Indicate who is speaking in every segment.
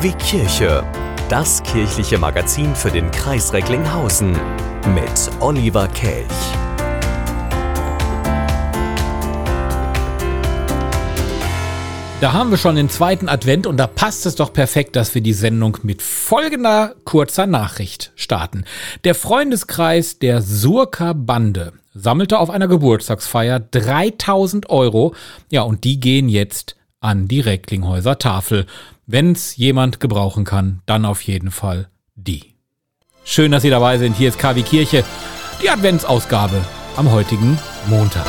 Speaker 1: Wie Kirche. Das kirchliche Magazin für den Kreis Recklinghausen mit Oliver Kelch.
Speaker 2: Da haben wir schon den zweiten Advent und da passt es doch perfekt, dass wir die Sendung mit folgender kurzer Nachricht starten. Der Freundeskreis der Surka Bande sammelte auf einer Geburtstagsfeier 3000 Euro. Ja, und die gehen jetzt an die Recklinghäuser Tafel. Wenn's jemand gebrauchen kann, dann auf jeden Fall die. Schön, dass Sie dabei sind. Hier ist KW Kirche, die Adventsausgabe am heutigen Montag.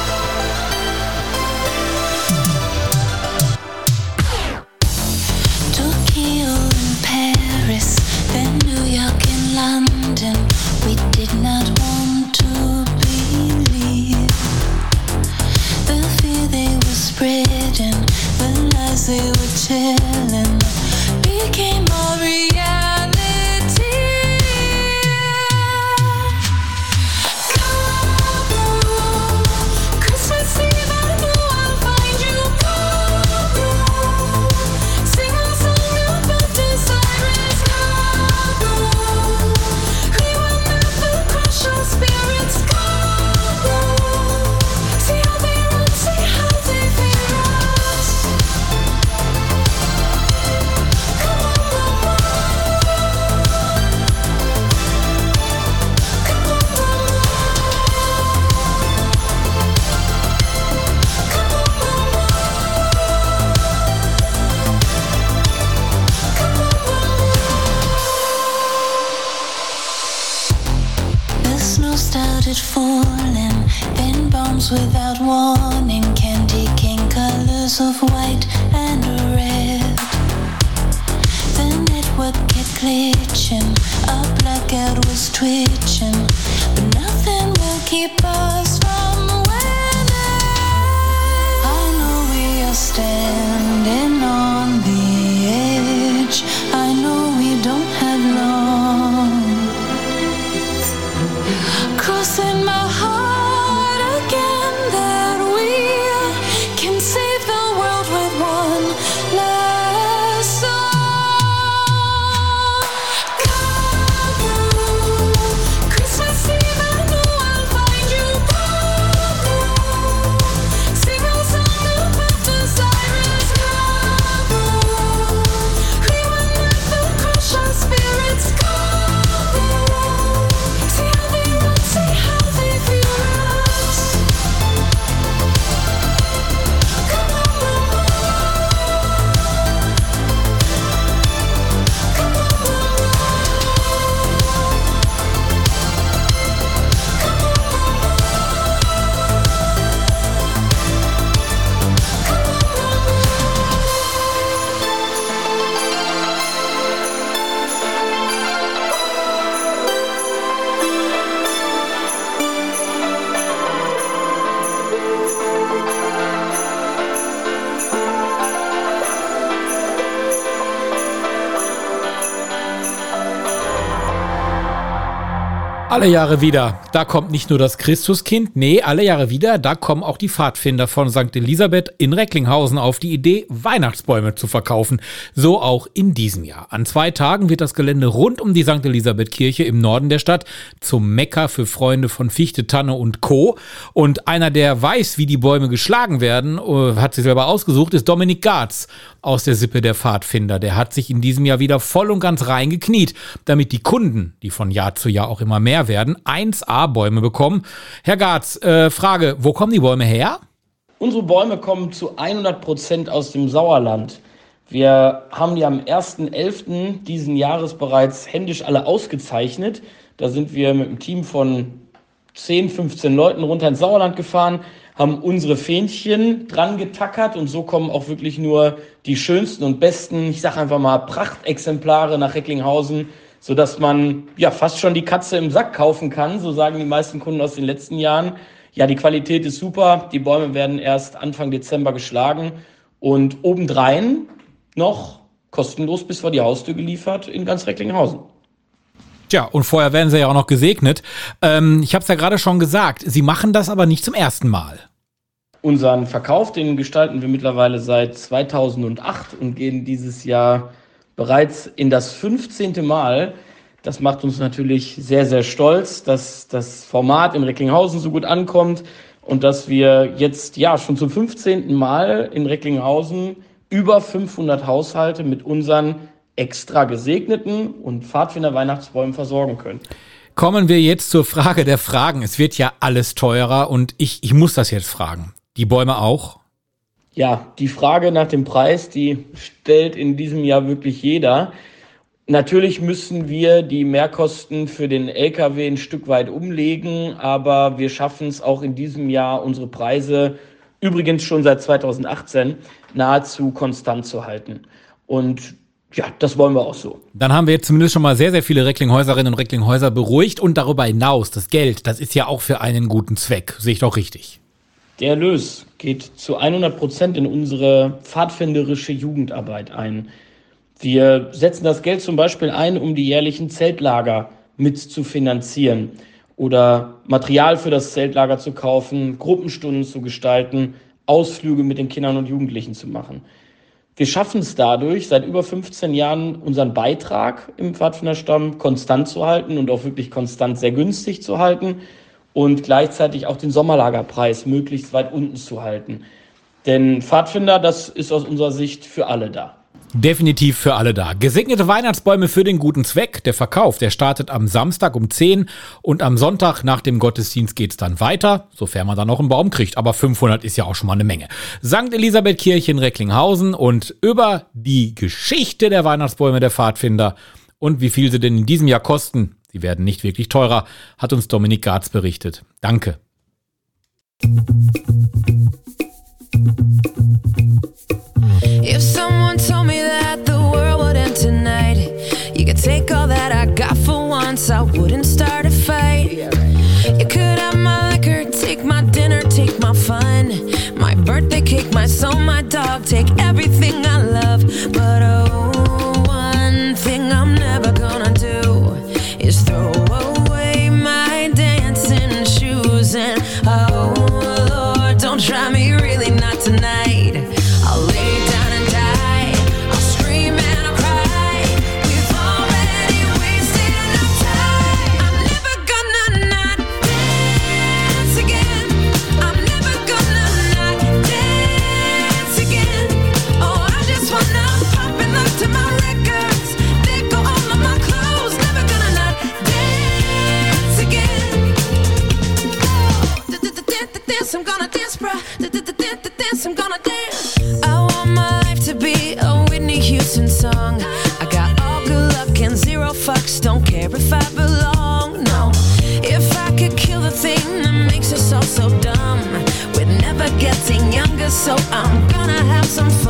Speaker 2: Alle Jahre wieder. Da kommt nicht nur das Christuskind, nee, alle Jahre wieder, da kommen auch die Pfadfinder von St. Elisabeth in Recklinghausen auf die Idee, Weihnachtsbäume zu verkaufen. So auch in diesem Jahr. An zwei Tagen wird das Gelände rund um die St. Elisabeth Kirche im Norden der Stadt zum Mekka für Freunde von Fichte, Tanne und Co. Und einer, der weiß, wie die Bäume geschlagen werden, äh, hat sie selber ausgesucht, ist Dominik Garz aus der Sippe der Pfadfinder. Der hat sich in diesem Jahr wieder voll und ganz reingekniet, damit die Kunden, die von Jahr zu Jahr auch immer mehr werden, 1A-Bäume bekommen. Herr Garz, äh, Frage, wo kommen die Bäume her?
Speaker 3: Unsere Bäume kommen zu 100 Prozent aus dem Sauerland. Wir haben die am 1.11. diesen Jahres bereits händisch alle ausgezeichnet. Da sind wir mit einem Team von 10, 15 Leuten runter ins Sauerland gefahren, haben unsere Fähnchen dran getackert und so kommen auch wirklich nur die schönsten und besten, ich sage einfach mal, Prachtexemplare nach Recklinghausen, sodass man ja fast schon die Katze im Sack kaufen kann. So sagen die meisten Kunden aus den letzten Jahren. Ja, die Qualität ist super. Die Bäume werden erst Anfang Dezember geschlagen und obendrein noch kostenlos bis vor die Haustür geliefert in ganz Recklinghausen.
Speaker 2: Tja, und vorher werden sie ja auch noch gesegnet. Ähm, ich habe es ja gerade schon gesagt, sie machen das aber nicht zum ersten Mal.
Speaker 3: Unseren Verkauf, den gestalten wir mittlerweile seit 2008 und gehen dieses Jahr bereits in das 15. Mal. Das macht uns natürlich sehr, sehr stolz, dass das Format in Recklinghausen so gut ankommt und dass wir jetzt ja schon zum 15. Mal in Recklinghausen über 500 Haushalte mit unseren extra gesegneten und Pfadfinder Weihnachtsbäumen versorgen können.
Speaker 4: Kommen wir jetzt zur Frage der Fragen. Es wird ja alles teurer und ich, ich muss das jetzt fragen. Die Bäume auch?
Speaker 3: Ja, die Frage nach dem Preis, die stellt in diesem Jahr wirklich jeder. Natürlich müssen wir die Mehrkosten für den Lkw ein Stück weit umlegen, aber wir schaffen es auch in diesem Jahr, unsere Preise übrigens schon seit 2018 nahezu konstant zu halten. Und ja, das wollen wir auch so.
Speaker 4: Dann haben wir jetzt zumindest schon mal sehr, sehr viele Recklinghäuserinnen und Recklinghäuser beruhigt und darüber hinaus, das Geld, das ist ja auch für einen guten Zweck. Sehe ich doch richtig.
Speaker 3: Der Erlös geht zu 100 Prozent in unsere pfadfinderische Jugendarbeit ein. Wir setzen das Geld zum Beispiel ein, um die jährlichen Zeltlager mit zu finanzieren oder Material für das Zeltlager zu kaufen, Gruppenstunden zu gestalten, Ausflüge mit den Kindern und Jugendlichen zu machen. Wir schaffen es dadurch, seit über 15 Jahren unseren Beitrag im Pfadfinderstamm konstant zu halten und auch wirklich konstant sehr günstig zu halten und gleichzeitig auch den Sommerlagerpreis möglichst weit unten zu halten. Denn Pfadfinder, das ist aus unserer Sicht für alle da.
Speaker 4: Definitiv für alle da. Gesegnete Weihnachtsbäume für den guten Zweck. Der Verkauf, der startet am Samstag um 10 und am Sonntag nach dem Gottesdienst geht's dann weiter, sofern man dann noch einen Baum kriegt. Aber 500 ist ja auch schon mal eine Menge. St. Elisabeth Kirche in Recklinghausen und über die Geschichte der Weihnachtsbäume der Pfadfinder und wie viel sie denn in diesem Jahr kosten, sie werden nicht wirklich teurer, hat uns Dominik Garz berichtet. Danke. If someone told me that the world would end tonight, you could take all that I got for once, I wouldn't start a fight. You could have my liquor, take my dinner, take my fun, my birthday cake, my soul, my dog, take everything I love. But oh, I'm gonna dance. I want my life to be a Whitney Houston song. I got all good luck and zero fucks. Don't care if I belong. No, if I could kill the thing that makes us all so dumb, we're never getting younger, so I'm gonna have some fun.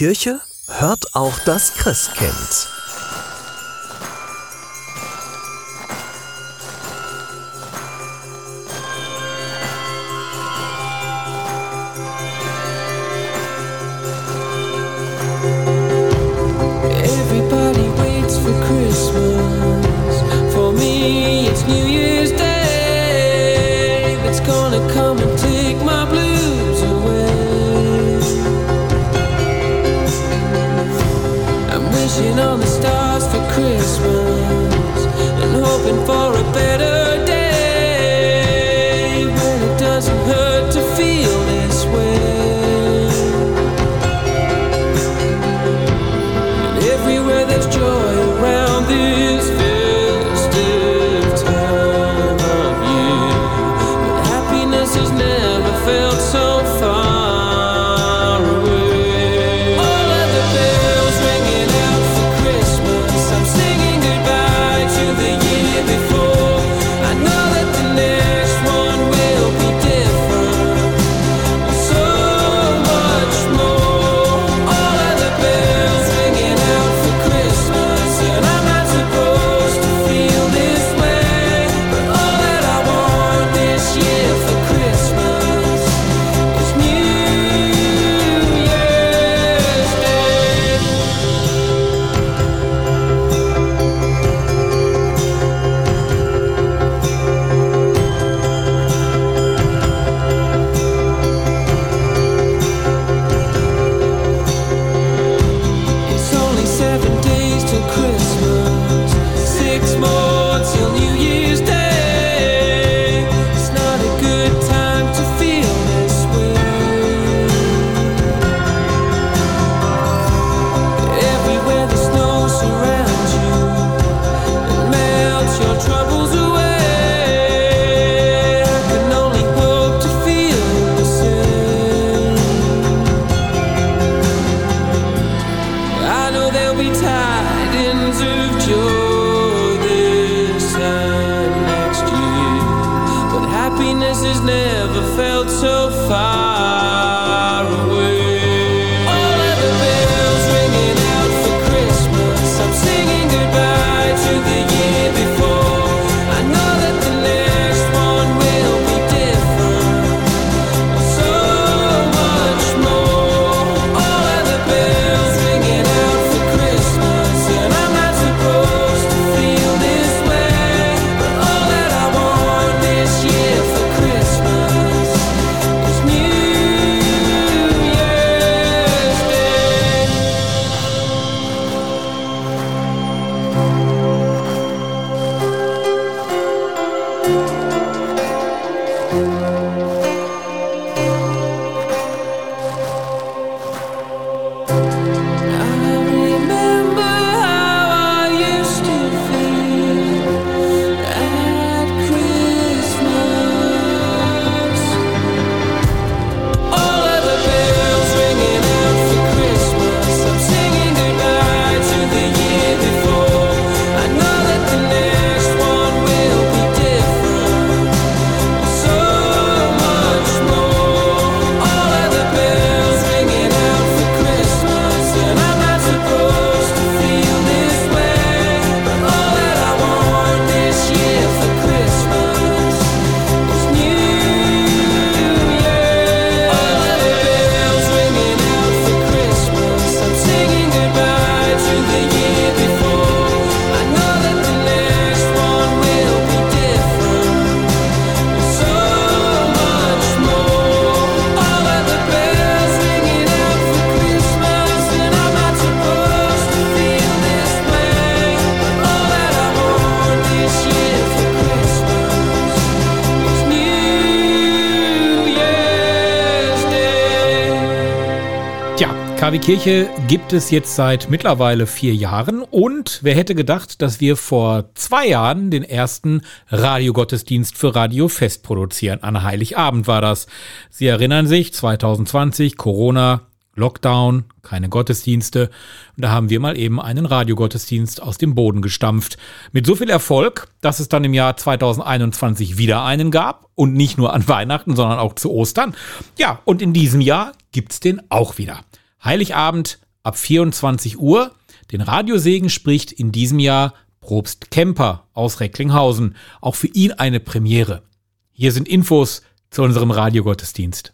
Speaker 5: Kirche hört auch das Christkind.
Speaker 6: KW Kirche gibt es jetzt seit mittlerweile vier Jahren und wer hätte gedacht, dass wir vor zwei Jahren den ersten Radiogottesdienst für Radio Fest produzieren. An Heiligabend war das. Sie erinnern sich, 2020, Corona, Lockdown, keine Gottesdienste. Und da haben wir mal eben einen Radiogottesdienst aus dem Boden gestampft. Mit so viel Erfolg, dass es dann im Jahr 2021 wieder einen gab. Und nicht nur an Weihnachten, sondern auch zu Ostern. Ja, und in diesem Jahr gibt's den auch wieder. Heiligabend ab 24 Uhr. Den Radiosegen spricht in diesem Jahr Probst Kemper aus Recklinghausen. Auch für ihn eine Premiere. Hier sind Infos zu unserem Radiogottesdienst.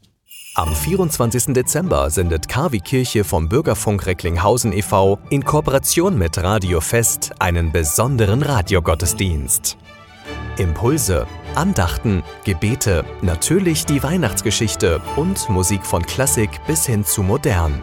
Speaker 5: Am 24. Dezember sendet KW Kirche vom Bürgerfunk Recklinghausen e.V. in Kooperation mit Radio Fest einen besonderen Radiogottesdienst. Impulse, Andachten, Gebete, natürlich die Weihnachtsgeschichte und Musik von Klassik bis hin zu modern.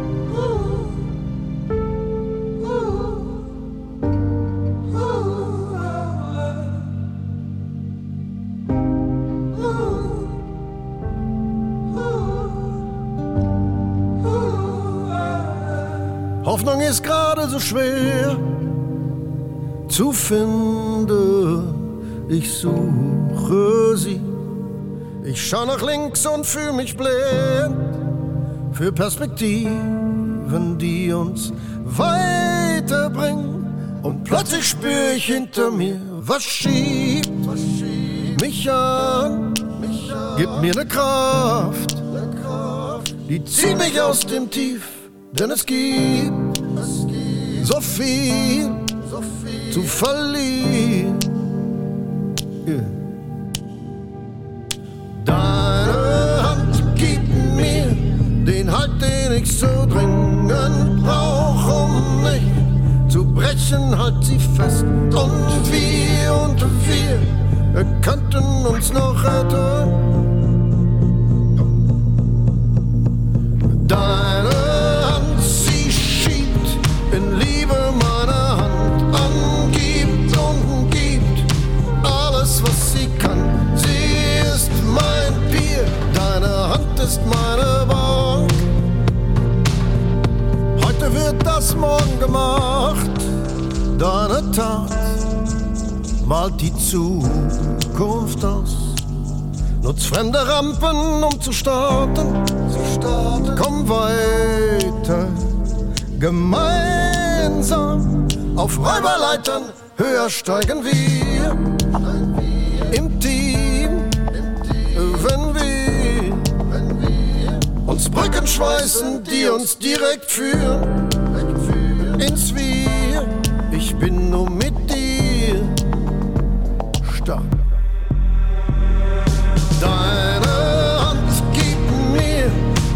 Speaker 7: Hoffnung ist gerade so schwer zu finden ich suche sie. Ich schau nach links und fühle mich blind für Perspektiven, die uns weiterbringen. Und plötzlich spüre ich hinter mir, was schiebt, mich an, gibt mir ne Kraft, die zieht mich aus dem Tief, denn es gibt so viel zu verlieren. Deine Hand gibt mir den Halt, den ich so dringend brauche, um nicht zu brechen, halt sie fest. Und wir und wir könnten uns noch retten. Deine das morgen gemacht. Deine Tat malt die Zukunft aus. Nutz fremde Rampen, um zu starten. Zu starten. Komm weiter, gemeinsam auf Räuberleitern. Höher steigen wir im Team, wenn wir uns Brücken schweißen, die uns direkt führen ins Wir. Ich bin nur mit dir stark. Deine Hand gibt mir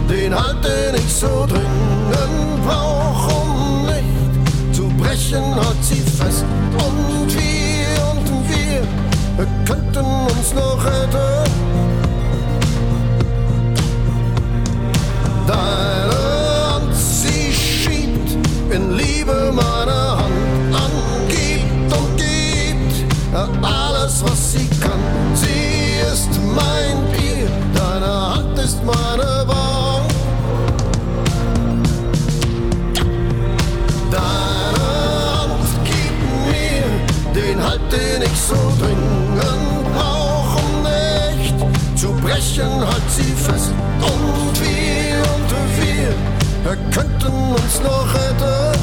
Speaker 7: den Halt, den ich so dringend brauch, um nicht zu brechen, halt sie fest. Und wir und wir könnten uns noch retten. In Liebe meine Hand an, gibt und gibt alles, was sie kann. Sie ist mein Bier, deine Hand ist meine Bank. Deine Hand gibt mir den Halt, den ich so dringend brauche, um nicht zu brechen, halt sie fest und wir wir könnten uns noch retten.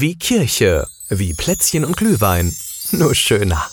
Speaker 5: Wie Kirche, wie Plätzchen und Glühwein, nur schöner.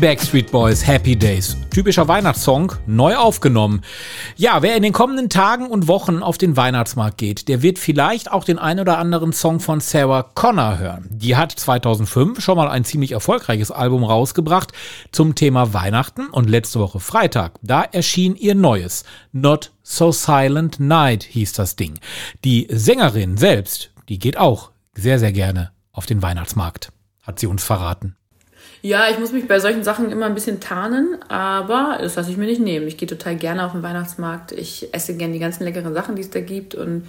Speaker 6: Backstreet Boys Happy Days. Typischer Weihnachtssong, neu aufgenommen. Ja, wer in den kommenden Tagen und Wochen auf den Weihnachtsmarkt geht, der wird vielleicht auch den ein oder anderen Song von Sarah Connor hören. Die hat 2005 schon mal ein ziemlich erfolgreiches Album rausgebracht zum Thema Weihnachten und letzte Woche Freitag, da erschien ihr neues Not So Silent Night hieß das Ding. Die Sängerin selbst, die geht auch sehr, sehr gerne auf den Weihnachtsmarkt, hat sie uns verraten.
Speaker 8: Ja, ich muss mich bei solchen Sachen immer ein bisschen tarnen, aber das lasse ich mir nicht nehmen. Ich gehe total gerne auf den Weihnachtsmarkt. Ich esse gerne die ganzen leckeren Sachen, die es da gibt und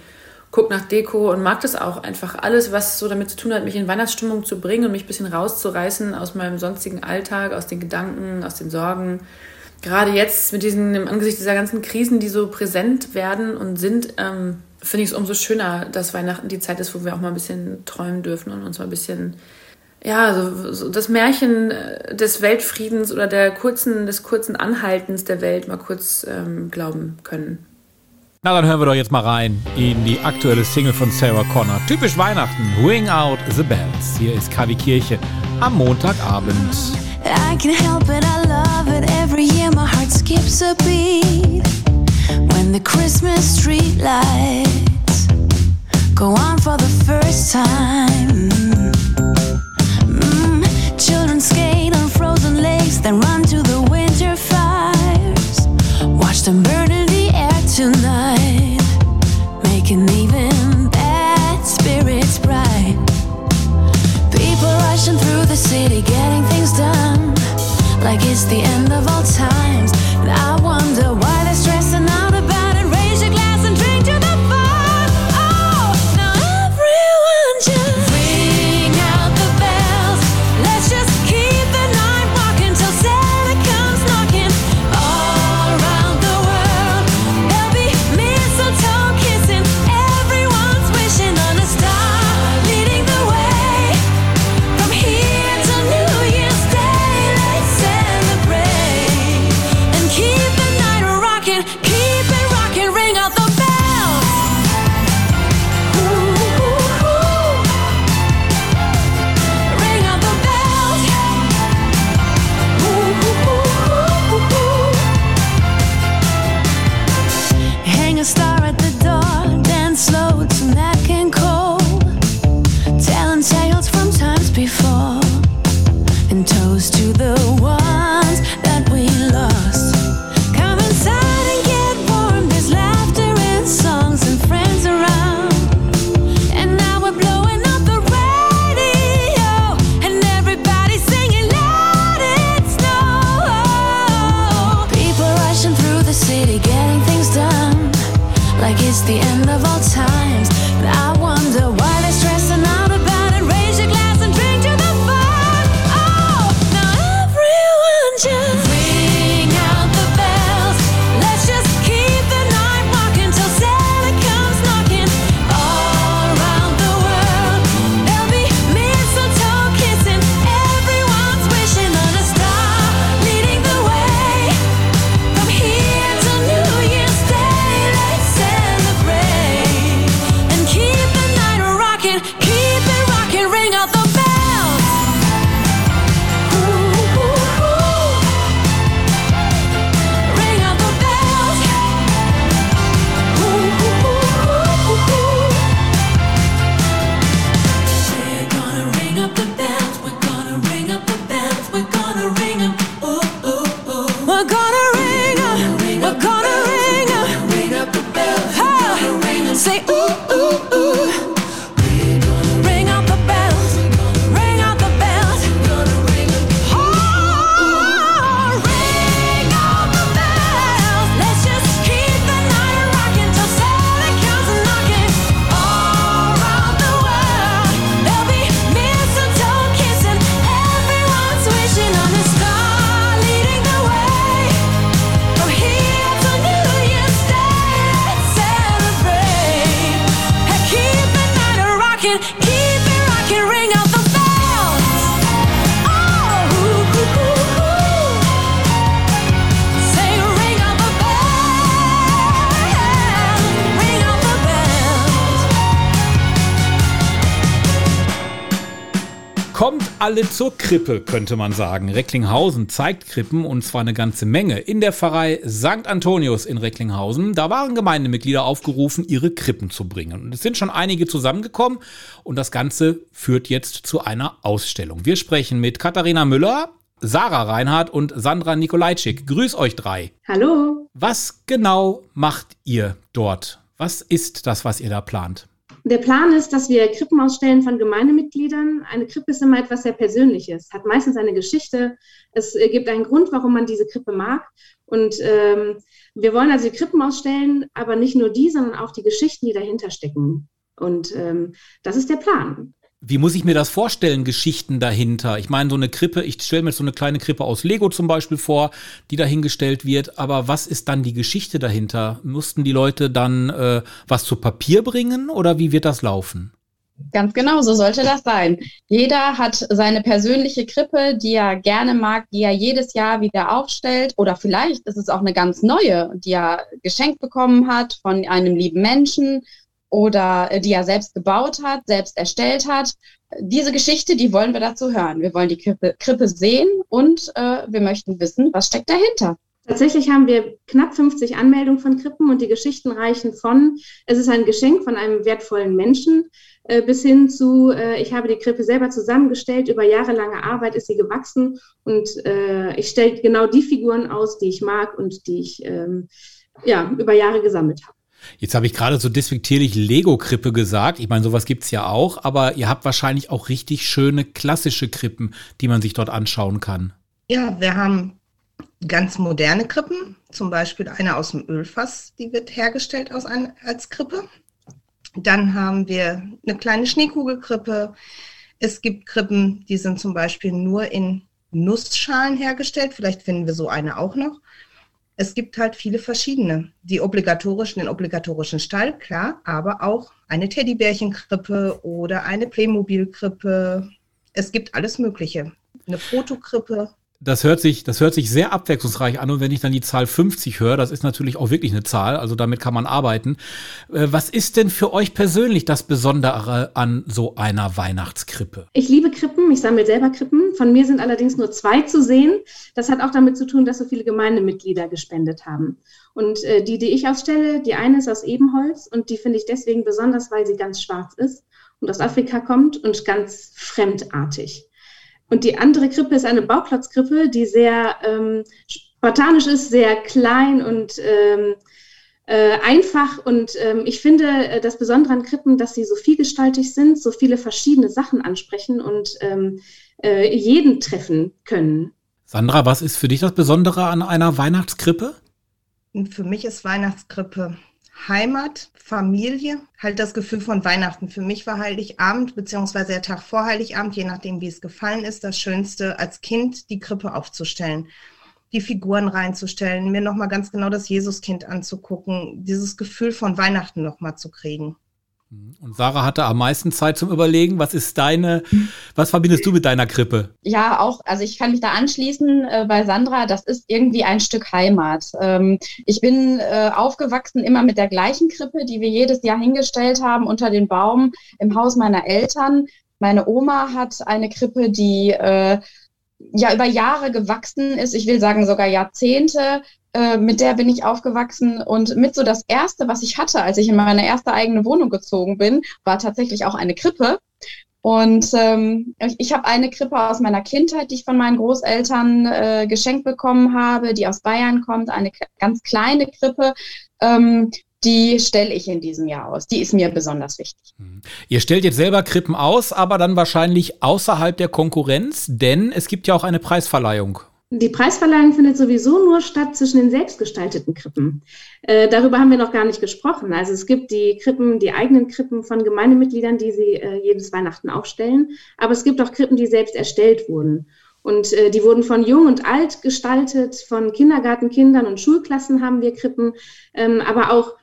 Speaker 8: gucke nach Deko und mag das auch einfach. Alles, was so damit zu tun hat, mich in Weihnachtsstimmung zu bringen und mich ein bisschen rauszureißen aus meinem sonstigen Alltag, aus den Gedanken, aus den Sorgen. Gerade jetzt mit diesen, im Angesicht dieser ganzen Krisen, die so präsent werden und sind, ähm, finde ich es umso schöner, dass Weihnachten die Zeit ist, wo wir auch mal ein bisschen träumen dürfen und uns mal ein bisschen ja, so, so das Märchen äh, des Weltfriedens oder der kurzen, des kurzen Anhaltens der Welt mal kurz ähm, glauben können.
Speaker 6: Na, dann hören wir doch jetzt mal rein in die aktuelle Single von Sarah Connor. Typisch Weihnachten, Ring Out the Bells. Hier ist Kavi Kirche am Montagabend.
Speaker 2: I can help it, I love it. Every year my heart skips a beat. When the Christmas street lights go on for the first time. Skate on frozen lakes, then run to the winter fires. Watch them burn in the air tonight, making even bad spirits bright. People rushing through the city, getting things done, like it's the end of all times.
Speaker 6: Alle zur Krippe, könnte man sagen. Recklinghausen zeigt Krippen und zwar eine ganze Menge. In der Pfarrei St. Antonius in Recklinghausen, da waren Gemeindemitglieder aufgerufen, ihre Krippen zu bringen. Und es sind schon einige zusammengekommen und das Ganze führt jetzt zu einer Ausstellung. Wir sprechen mit Katharina Müller, Sarah Reinhardt und Sandra Nikolajczyk. Grüß euch drei.
Speaker 9: Hallo.
Speaker 6: Was genau macht ihr dort? Was ist das, was ihr da plant?
Speaker 9: Der Plan ist, dass wir Krippen ausstellen von Gemeindemitgliedern. Eine Krippe ist immer etwas sehr Persönliches, hat meistens eine Geschichte. Es äh, gibt einen Grund, warum man diese Krippe mag. Und ähm, wir wollen also die Krippen ausstellen, aber nicht nur die, sondern auch die Geschichten, die dahinter stecken. Und ähm, das ist der Plan.
Speaker 6: Wie muss ich mir das vorstellen, Geschichten dahinter? Ich meine, so eine Krippe, ich stelle mir jetzt so eine kleine Krippe aus Lego zum Beispiel vor, die dahingestellt wird. Aber was ist dann die Geschichte dahinter? Mussten die Leute dann äh, was zu Papier bringen oder wie wird das laufen?
Speaker 10: Ganz genau, so sollte das sein. Jeder hat seine persönliche Krippe, die er gerne mag, die er jedes Jahr wieder aufstellt. Oder vielleicht ist es auch eine ganz neue, die er geschenkt bekommen hat von einem lieben Menschen oder äh, die er selbst gebaut hat, selbst erstellt hat. Diese Geschichte, die wollen wir dazu hören. Wir wollen die Krippe, Krippe sehen und äh, wir möchten wissen, was steckt dahinter.
Speaker 9: Tatsächlich haben wir knapp 50 Anmeldungen von Krippen und die Geschichten reichen von, es ist ein Geschenk von einem wertvollen Menschen, äh, bis hin zu, äh, ich habe die Krippe selber zusammengestellt, über jahrelange Arbeit ist sie gewachsen und äh, ich stelle genau die Figuren aus, die ich mag und die ich ähm, ja, über Jahre gesammelt habe.
Speaker 6: Jetzt habe ich gerade so despektierlich Lego-Krippe gesagt. Ich meine, sowas gibt's ja auch, aber ihr habt wahrscheinlich auch richtig schöne klassische Krippen, die man sich dort anschauen kann.
Speaker 11: Ja, wir haben ganz moderne Krippen, zum Beispiel eine aus dem Ölfass, die wird hergestellt aus ein, als Krippe. Dann haben wir eine kleine Schneekugelkrippe. Es gibt Krippen, die sind zum Beispiel nur in Nussschalen hergestellt. Vielleicht finden wir so eine auch noch. Es gibt halt viele verschiedene. Die obligatorischen, den obligatorischen Stall, klar, aber auch eine Teddybärchenkrippe oder eine Playmobil-Krippe. Es gibt alles Mögliche. Eine Fotokrippe.
Speaker 6: Das hört sich, das hört sich sehr abwechslungsreich an und wenn ich dann die Zahl 50 höre, das ist natürlich auch wirklich eine Zahl, also damit kann man arbeiten. Äh, Was ist denn für euch persönlich das Besondere an so einer Weihnachtskrippe?
Speaker 9: Ich liebe Krippen, ich sammle selber Krippen. Von mir sind allerdings nur zwei zu sehen. Das hat auch damit zu tun, dass so viele Gemeindemitglieder gespendet haben. Und äh, die, die ich ausstelle, die eine ist aus Ebenholz und die finde ich deswegen besonders, weil sie ganz schwarz ist und aus Afrika kommt und ganz fremdartig. Und die andere Krippe ist eine Bauklotzkrippe, die sehr ähm, spartanisch ist, sehr klein und ähm, äh, einfach. Und ähm, ich finde äh, das Besondere an Krippen, dass sie so vielgestaltig sind, so viele verschiedene Sachen ansprechen und ähm, äh, jeden treffen können.
Speaker 6: Sandra, was ist für dich das Besondere an einer Weihnachtskrippe?
Speaker 11: Für mich ist Weihnachtskrippe Heimat, Familie, halt das Gefühl von Weihnachten. Für mich war Heiligabend, beziehungsweise der Tag vor Heiligabend, je nachdem, wie es gefallen ist, das Schönste, als Kind die Krippe aufzustellen, die Figuren reinzustellen, mir nochmal ganz genau das Jesuskind anzugucken, dieses Gefühl von Weihnachten nochmal zu kriegen.
Speaker 6: Und Sarah hatte am meisten Zeit zum Überlegen. Was ist deine, was verbindest du mit deiner Krippe?
Speaker 10: Ja, auch, also ich kann mich da anschließen äh, bei Sandra, das ist irgendwie ein Stück Heimat. Ähm, ich bin äh, aufgewachsen immer mit der gleichen Krippe, die wir jedes Jahr hingestellt haben unter den Baum im Haus meiner Eltern. Meine Oma hat eine Krippe, die äh, ja über Jahre gewachsen ist, ich will sagen sogar Jahrzehnte. Äh, mit der bin ich aufgewachsen und mit so das erste, was ich hatte, als ich in meine erste eigene Wohnung gezogen bin, war tatsächlich auch eine Krippe. Und ähm, ich, ich habe eine Krippe aus meiner Kindheit, die ich von meinen Großeltern äh, geschenkt bekommen habe, die aus Bayern kommt, eine ganz kleine Krippe. Ähm, die stelle ich in diesem Jahr aus. Die ist mir besonders wichtig.
Speaker 6: Ihr stellt jetzt selber Krippen aus, aber dann wahrscheinlich außerhalb der Konkurrenz, denn es gibt ja auch eine Preisverleihung.
Speaker 9: Die Preisverleihung findet sowieso nur statt zwischen den selbstgestalteten Krippen. Äh, darüber haben wir noch gar nicht gesprochen. Also es gibt die Krippen, die eigenen Krippen von Gemeindemitgliedern, die sie äh, jedes Weihnachten aufstellen. Aber es gibt auch Krippen, die selbst erstellt wurden. Und äh, die wurden von jung und alt gestaltet, von Kindergartenkindern und Schulklassen haben wir Krippen, ähm, aber auch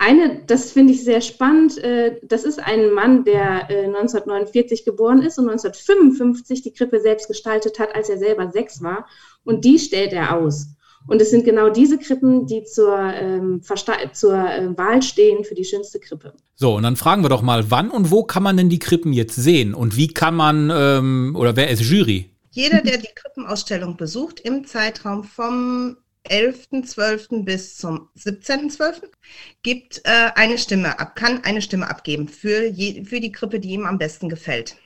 Speaker 9: eine, das finde ich sehr spannend, äh, das ist ein Mann, der äh, 1949 geboren ist und 1955 die Krippe selbst gestaltet hat, als er selber sechs war. Und die stellt er aus. Und es sind genau diese Krippen, die zur, ähm, zur äh, Wahl stehen für die schönste Krippe.
Speaker 6: So, und dann fragen wir doch mal, wann und wo kann man denn die Krippen jetzt sehen? Und wie kann man, ähm, oder wer ist Jury?
Speaker 11: Jeder, der die Krippenausstellung besucht, im Zeitraum vom 11.12. bis zum 17.12. gibt äh, eine Stimme ab, kann eine Stimme abgeben für, je, für die Krippe, die ihm am besten gefällt.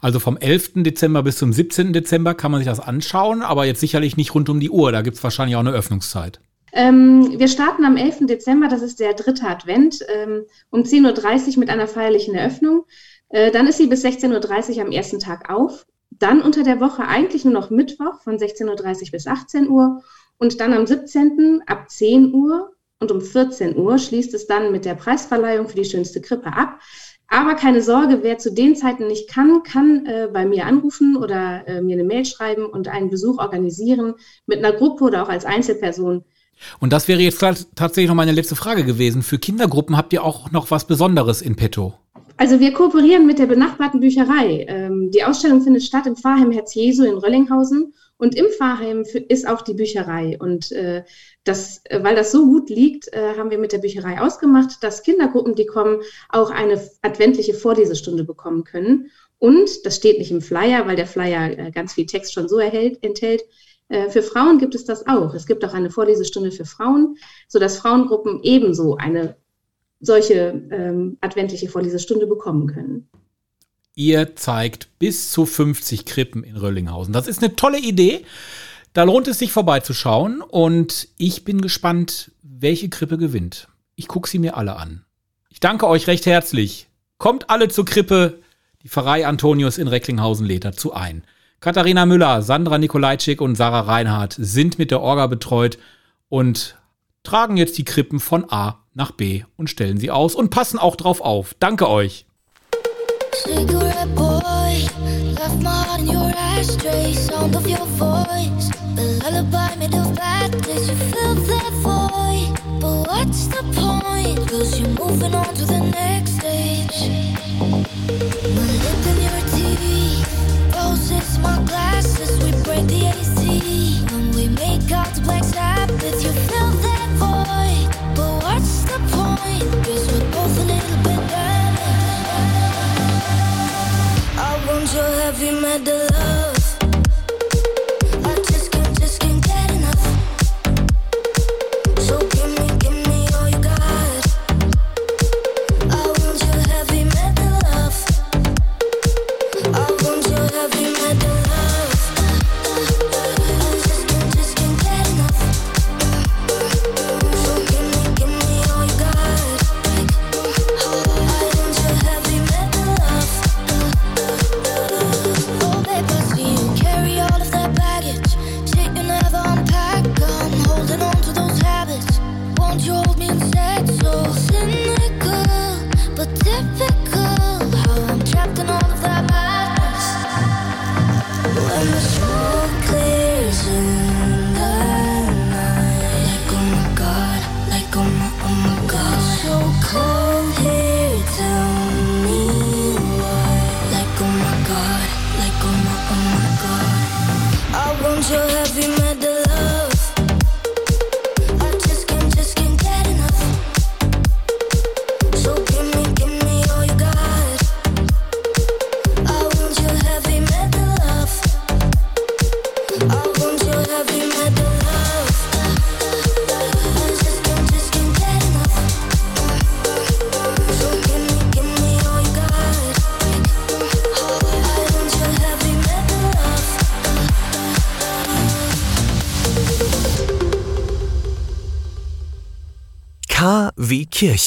Speaker 6: Also vom 11. Dezember bis zum 17. Dezember kann man sich das anschauen, aber jetzt sicherlich nicht rund um die Uhr. Da gibt es wahrscheinlich auch eine Öffnungszeit.
Speaker 9: Ähm, wir starten am 11. Dezember, das ist der dritte Advent, ähm, um 10.30 Uhr mit einer feierlichen Eröffnung. Äh, dann ist sie bis 16.30 Uhr am ersten Tag auf. Dann unter der Woche eigentlich nur noch Mittwoch von 16.30 Uhr bis 18 Uhr. Und dann am 17. ab 10 Uhr und um 14 Uhr schließt es dann mit der Preisverleihung für die schönste Krippe ab. Aber keine Sorge, wer zu den Zeiten nicht kann, kann äh, bei mir anrufen oder äh, mir eine Mail schreiben und einen Besuch organisieren mit einer Gruppe oder auch als Einzelperson.
Speaker 6: Und das wäre jetzt tats- tatsächlich noch meine letzte Frage gewesen. Für Kindergruppen habt ihr auch noch was Besonderes in petto?
Speaker 9: Also wir kooperieren mit der benachbarten Bücherei. Ähm, die Ausstellung findet statt im Pfarrheim Herz Jesu in Röllinghausen und im Pfarrheim ist auch die Bücherei. Und äh, das, äh, weil das so gut liegt, äh, haben wir mit der Bücherei ausgemacht, dass Kindergruppen, die kommen, auch eine adventliche Vorlesestunde bekommen können. Und das steht nicht im Flyer, weil der Flyer äh, ganz viel Text schon so erhält, enthält. Äh, Für Frauen gibt es das auch. Es gibt auch eine Vorlesestunde für Frauen, sodass Frauengruppen ebenso eine solche ähm, adventliche Vorlesestunde bekommen können.
Speaker 6: Ihr zeigt bis zu 50 Krippen in Röllinghausen. Das ist eine tolle Idee. Da lohnt es sich vorbeizuschauen und ich bin gespannt, welche Krippe gewinnt. Ich gucke sie mir alle an. Ich danke euch recht herzlich. Kommt alle zur Krippe. Die Pfarrei Antonius in Recklinghausen lädt dazu ein. Katharina Müller, Sandra Nikolajczyk und Sarah Reinhardt sind mit der Orga betreut und tragen jetzt die Krippen von A nach B und stellen sie aus und passen auch drauf auf. Danke euch.
Speaker 12: Cigarette boy, left my heart in your ashtray. Sound of your voice, the lullaby made of bad days. You fill that void, but what's the point? Cause you're moving on to the next stage. My lip in your teeth, roses, my glasses. We break the AC when we make out the black Sabbath. You fill that void, but what's the point? Cause we're both a little bit Don't you have you met the love?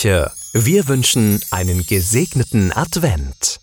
Speaker 2: Kirche. Wir wünschen einen gesegneten Advent.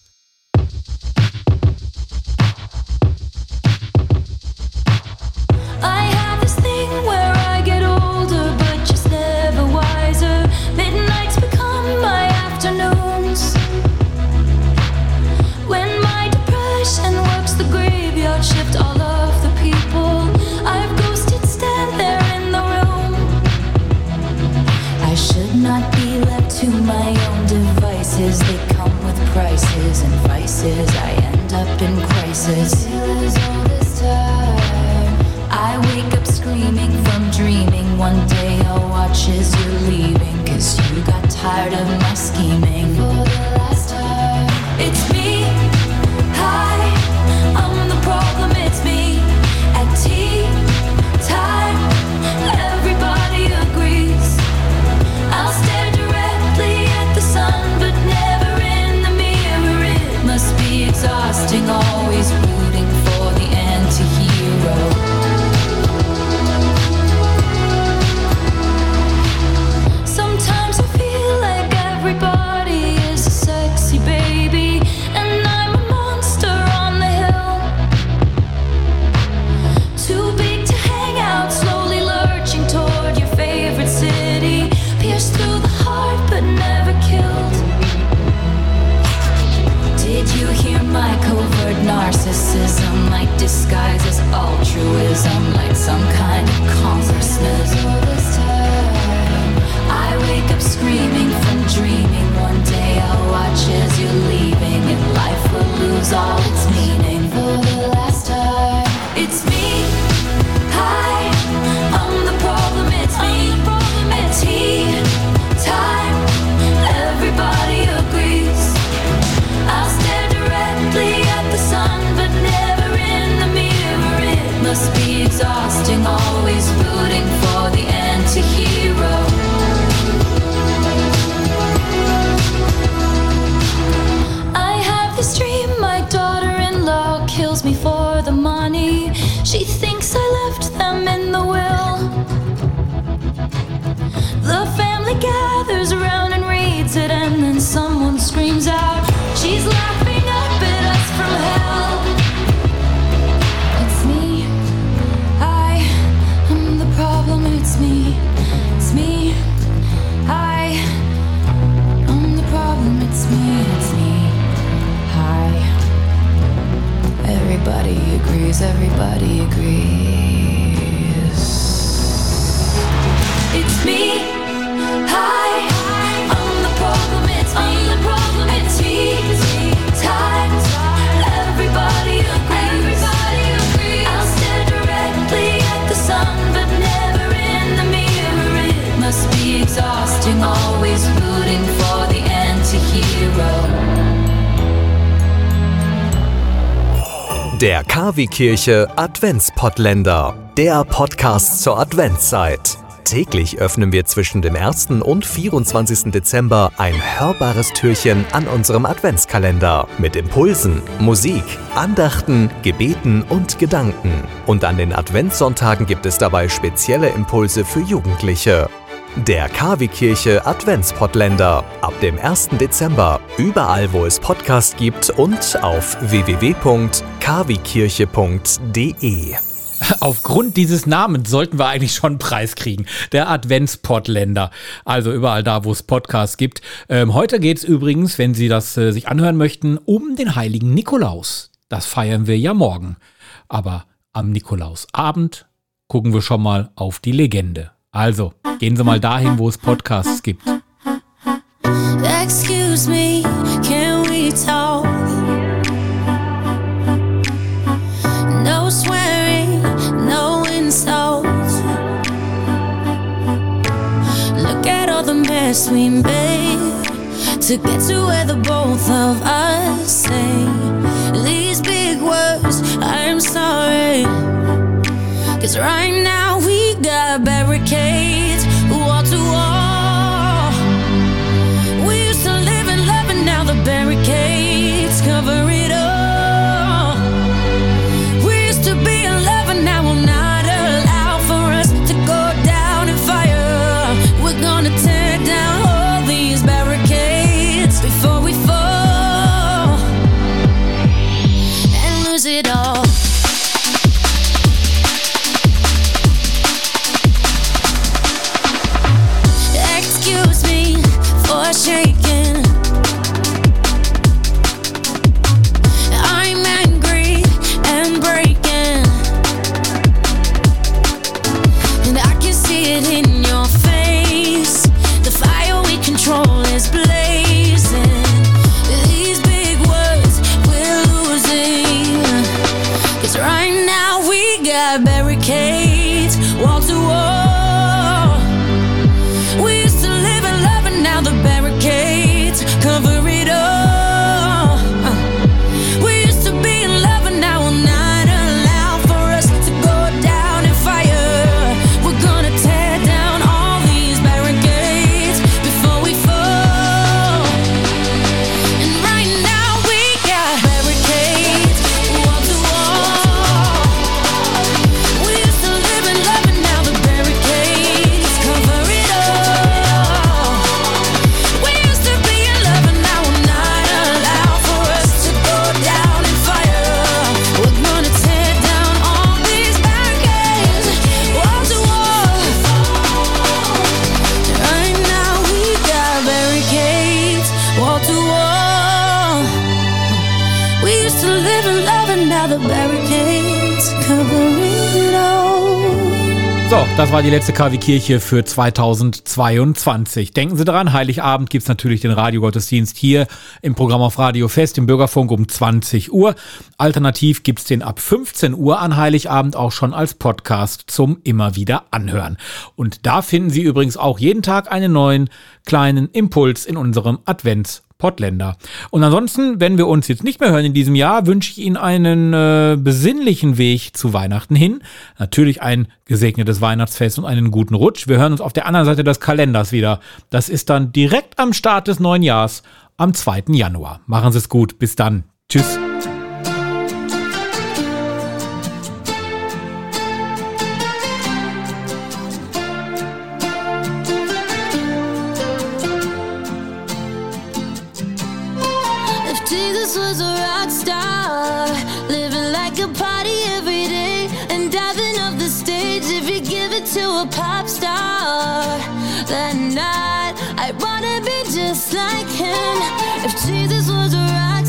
Speaker 2: Moravikirche Adventspottländer, der Podcast zur Adventszeit. Täglich öffnen wir zwischen dem 1. und 24. Dezember ein hörbares Türchen an unserem Adventskalender mit Impulsen, Musik, Andachten, Gebeten und Gedanken. Und an den Adventssonntagen gibt es dabei spezielle Impulse für Jugendliche. Der KW-Kirche Adventspottländer. Ab dem 1. Dezember. Überall, wo es Podcasts gibt und auf www.kwkirche.de.
Speaker 6: Aufgrund dieses Namens sollten wir eigentlich schon einen Preis kriegen. Der Adventspottländer. Also überall da, wo es Podcasts gibt. Ähm, heute geht es übrigens, wenn Sie das äh, sich anhören möchten, um den heiligen Nikolaus. Das feiern wir ja morgen. Aber am Nikolausabend gucken wir schon mal auf die Legende. Also, gehen Sie mal dahin, wo es Podcasts gibt.
Speaker 5: Excuse me, can we talk? No swearing, no insults. Look at all the mess we made to get to where the both of us say these big words. I'm sorry, cause right now. barricades
Speaker 6: covering Das war die letzte KW-Kirche für 2022. Denken Sie daran, Heiligabend gibt es natürlich den Radiogottesdienst hier im Programm auf Radio Fest, im Bürgerfunk um 20 Uhr. Alternativ gibt es den ab 15 Uhr an Heiligabend auch schon als Podcast zum immer wieder anhören. Und da finden Sie übrigens auch jeden Tag einen neuen kleinen Impuls in unserem Advents- Pottländer. Und ansonsten, wenn wir uns jetzt nicht mehr hören in diesem Jahr, wünsche ich Ihnen einen äh, besinnlichen Weg zu Weihnachten hin. Natürlich ein gesegnetes Weihnachtsfest und einen guten Rutsch. Wir hören uns auf der anderen Seite des Kalenders wieder. Das ist dann direkt am Start des neuen Jahres am 2. Januar. Machen Sie es gut. Bis dann. Tschüss.
Speaker 2: that night. I wanna be just like him. If Jesus was right.